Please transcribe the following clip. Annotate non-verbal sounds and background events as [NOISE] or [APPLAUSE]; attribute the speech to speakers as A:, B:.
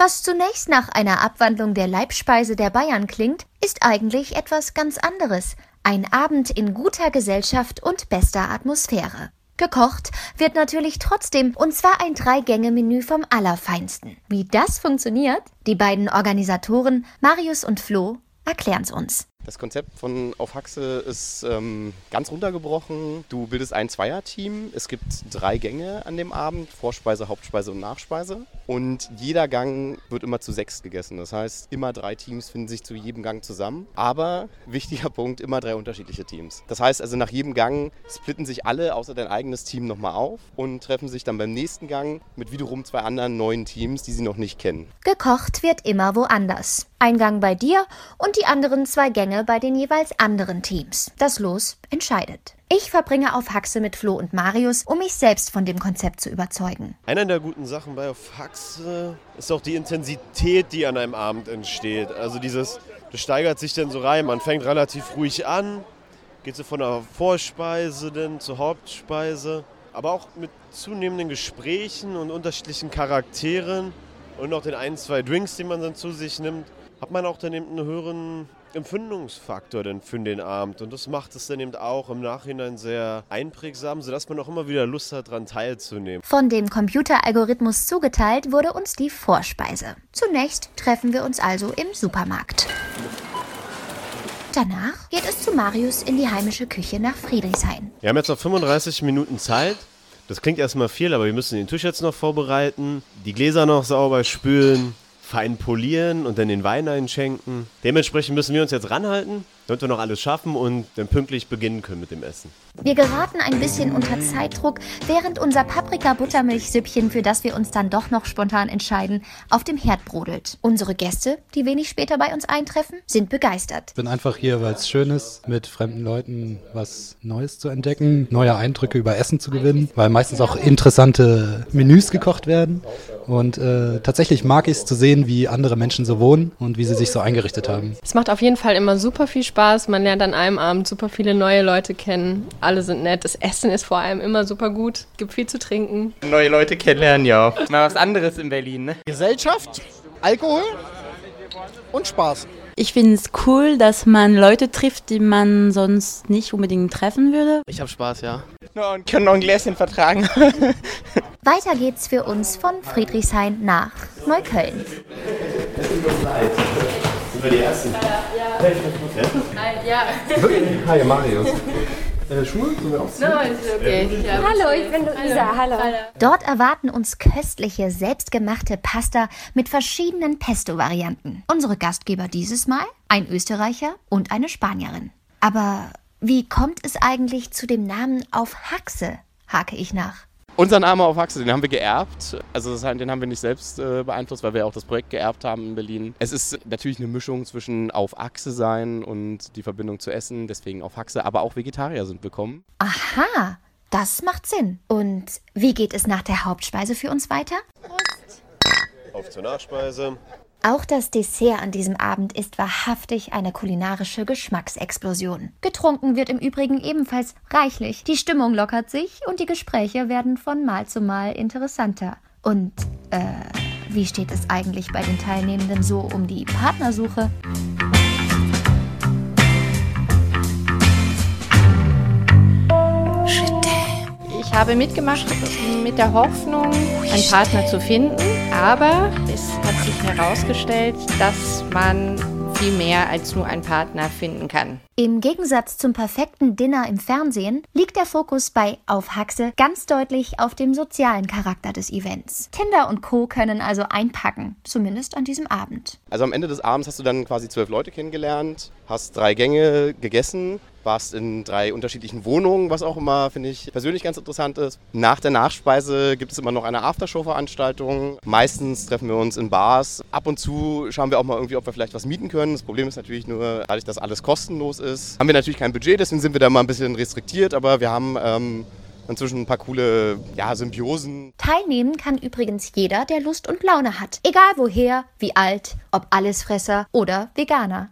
A: Was zunächst nach einer Abwandlung der Leibspeise der Bayern klingt, ist eigentlich etwas ganz anderes. Ein Abend in guter Gesellschaft und bester Atmosphäre. Gekocht wird natürlich trotzdem, und zwar ein Drei-Gänge-Menü vom Allerfeinsten. Wie das funktioniert? Die beiden Organisatoren, Marius und Flo, erklären's uns.
B: Das Konzept von Auf Haxe ist ähm, ganz runtergebrochen. Du bildest ein Zweierteam. Es gibt drei Gänge an dem Abend: Vorspeise, Hauptspeise und Nachspeise. Und jeder Gang wird immer zu sechs gegessen. Das heißt, immer drei Teams finden sich zu jedem Gang zusammen. Aber wichtiger Punkt: immer drei unterschiedliche Teams. Das heißt also, nach jedem Gang splitten sich alle außer dein eigenes Team nochmal auf und treffen sich dann beim nächsten Gang mit wiederum zwei anderen neuen Teams, die sie noch nicht kennen.
A: Gekocht wird immer woanders. Ein Gang bei dir und die anderen zwei Gänge bei den jeweils anderen Teams. Das Los entscheidet. Ich verbringe auf Haxe mit Flo und Marius, um mich selbst von dem Konzept zu überzeugen.
C: Einer der guten Sachen bei auf Haxe ist auch die Intensität, die an einem Abend entsteht. Also dieses, das steigert sich dann so rein. Man fängt relativ ruhig an, geht so von der Vorspeise dann zur Hauptspeise. Aber auch mit zunehmenden Gesprächen und unterschiedlichen Charakteren und noch den ein, zwei Drinks, die man dann zu sich nimmt, hat man auch dann eben einen höheren Empfindungsfaktor denn für den Abend. Und das macht es dann eben auch im Nachhinein sehr einprägsam, sodass man auch immer wieder Lust hat, daran teilzunehmen.
A: Von dem Computeralgorithmus zugeteilt wurde uns die Vorspeise. Zunächst treffen wir uns also im Supermarkt. Danach geht es zu Marius in die heimische Küche nach Friedrichshain.
C: Wir haben jetzt noch 35 Minuten Zeit. Das klingt erstmal viel, aber wir müssen den Tisch jetzt noch vorbereiten, die Gläser noch sauber spülen, fein polieren und dann den Wein einschenken. Dementsprechend müssen wir uns jetzt ranhalten, damit wir noch alles schaffen und dann pünktlich beginnen können mit dem Essen.
A: Wir geraten ein bisschen unter Zeitdruck, während unser Paprika-Buttermilchsüppchen, für das wir uns dann doch noch spontan entscheiden, auf dem Herd brodelt. Unsere Gäste, die wenig später bei uns eintreffen, sind begeistert.
D: Ich bin einfach hier, weil es schön ist, mit fremden Leuten was Neues zu entdecken, neue Eindrücke über Essen zu gewinnen, weil meistens auch interessante Menüs gekocht werden. Und äh, tatsächlich mag ich es zu sehen, wie andere Menschen so wohnen und wie sie sich so eingerichtet haben.
E: Es macht auf jeden Fall immer super viel Spaß. Man lernt an einem Abend super viele neue Leute kennen alle sind nett. Das Essen ist vor allem immer super gut. Gibt viel zu trinken.
F: Neue Leute kennenlernen, ja. Mal was anderes in Berlin, ne?
G: Gesellschaft, Alkohol und Spaß.
H: Ich finde es cool, dass man Leute trifft, die man sonst nicht unbedingt treffen würde.
F: Ich habe Spaß, ja. No, und können noch ein Gläschen vertragen. [LAUGHS]
A: Weiter geht's für uns von Friedrichshain nach Neukölln.
C: Sind wir die Ersten?
E: Ja. Ja. [LAUGHS]
C: Hi, Marius. Äh, Schuhe? Wir?
E: No, ist okay. Ja.
I: Hallo, ich bin Luisa. Hallo.
A: Dort erwarten uns köstliche, selbstgemachte Pasta mit verschiedenen Pesto-Varianten. Unsere Gastgeber dieses Mal ein Österreicher und eine Spanierin. Aber wie kommt es eigentlich zu dem Namen auf Haxe? hake ich nach.
B: Unser Name auf Haxe, den haben wir geerbt. Also das heißt, den haben wir nicht selbst äh, beeinflusst, weil wir auch das Projekt geerbt haben in Berlin. Es ist natürlich eine Mischung zwischen auf Achse sein und die Verbindung zu Essen, deswegen auf Haxe, aber auch Vegetarier sind willkommen.
A: Aha, das macht Sinn. Und wie geht es nach der Hauptspeise für uns weiter?
C: Auf zur Nachspeise.
A: Auch das Dessert an diesem Abend ist wahrhaftig eine kulinarische Geschmacksexplosion. Getrunken wird im Übrigen ebenfalls reichlich. Die Stimmung lockert sich und die Gespräche werden von Mal zu Mal interessanter. Und, äh, wie steht es eigentlich bei den Teilnehmenden so um die Partnersuche?
E: Ich habe mitgemacht mit der Hoffnung, einen Partner zu finden, aber es hat sich herausgestellt, dass man viel mehr als nur einen Partner finden kann.
A: Im Gegensatz zum perfekten Dinner im Fernsehen liegt der Fokus bei Auf Haxe ganz deutlich auf dem sozialen Charakter des Events. Tinder und Co. können also einpacken, zumindest an diesem Abend.
B: Also am Ende des Abends hast du dann quasi zwölf Leute kennengelernt, hast drei Gänge gegessen, warst in drei unterschiedlichen Wohnungen, was auch immer, finde ich, persönlich ganz interessant ist. Nach der Nachspeise gibt es immer noch eine Aftershow-Veranstaltung. Meistens treffen wir uns in Bars. Ab und zu schauen wir auch mal irgendwie, ob wir vielleicht was mieten können. Das Problem ist natürlich nur, dadurch, dass alles kostenlos ist, haben wir natürlich kein Budget, deswegen sind wir da mal ein bisschen restriktiert, aber wir haben ähm, inzwischen ein paar coole ja, Symbiosen.
A: Teilnehmen kann übrigens jeder, der Lust und Laune hat. Egal woher, wie alt, ob Allesfresser oder Veganer.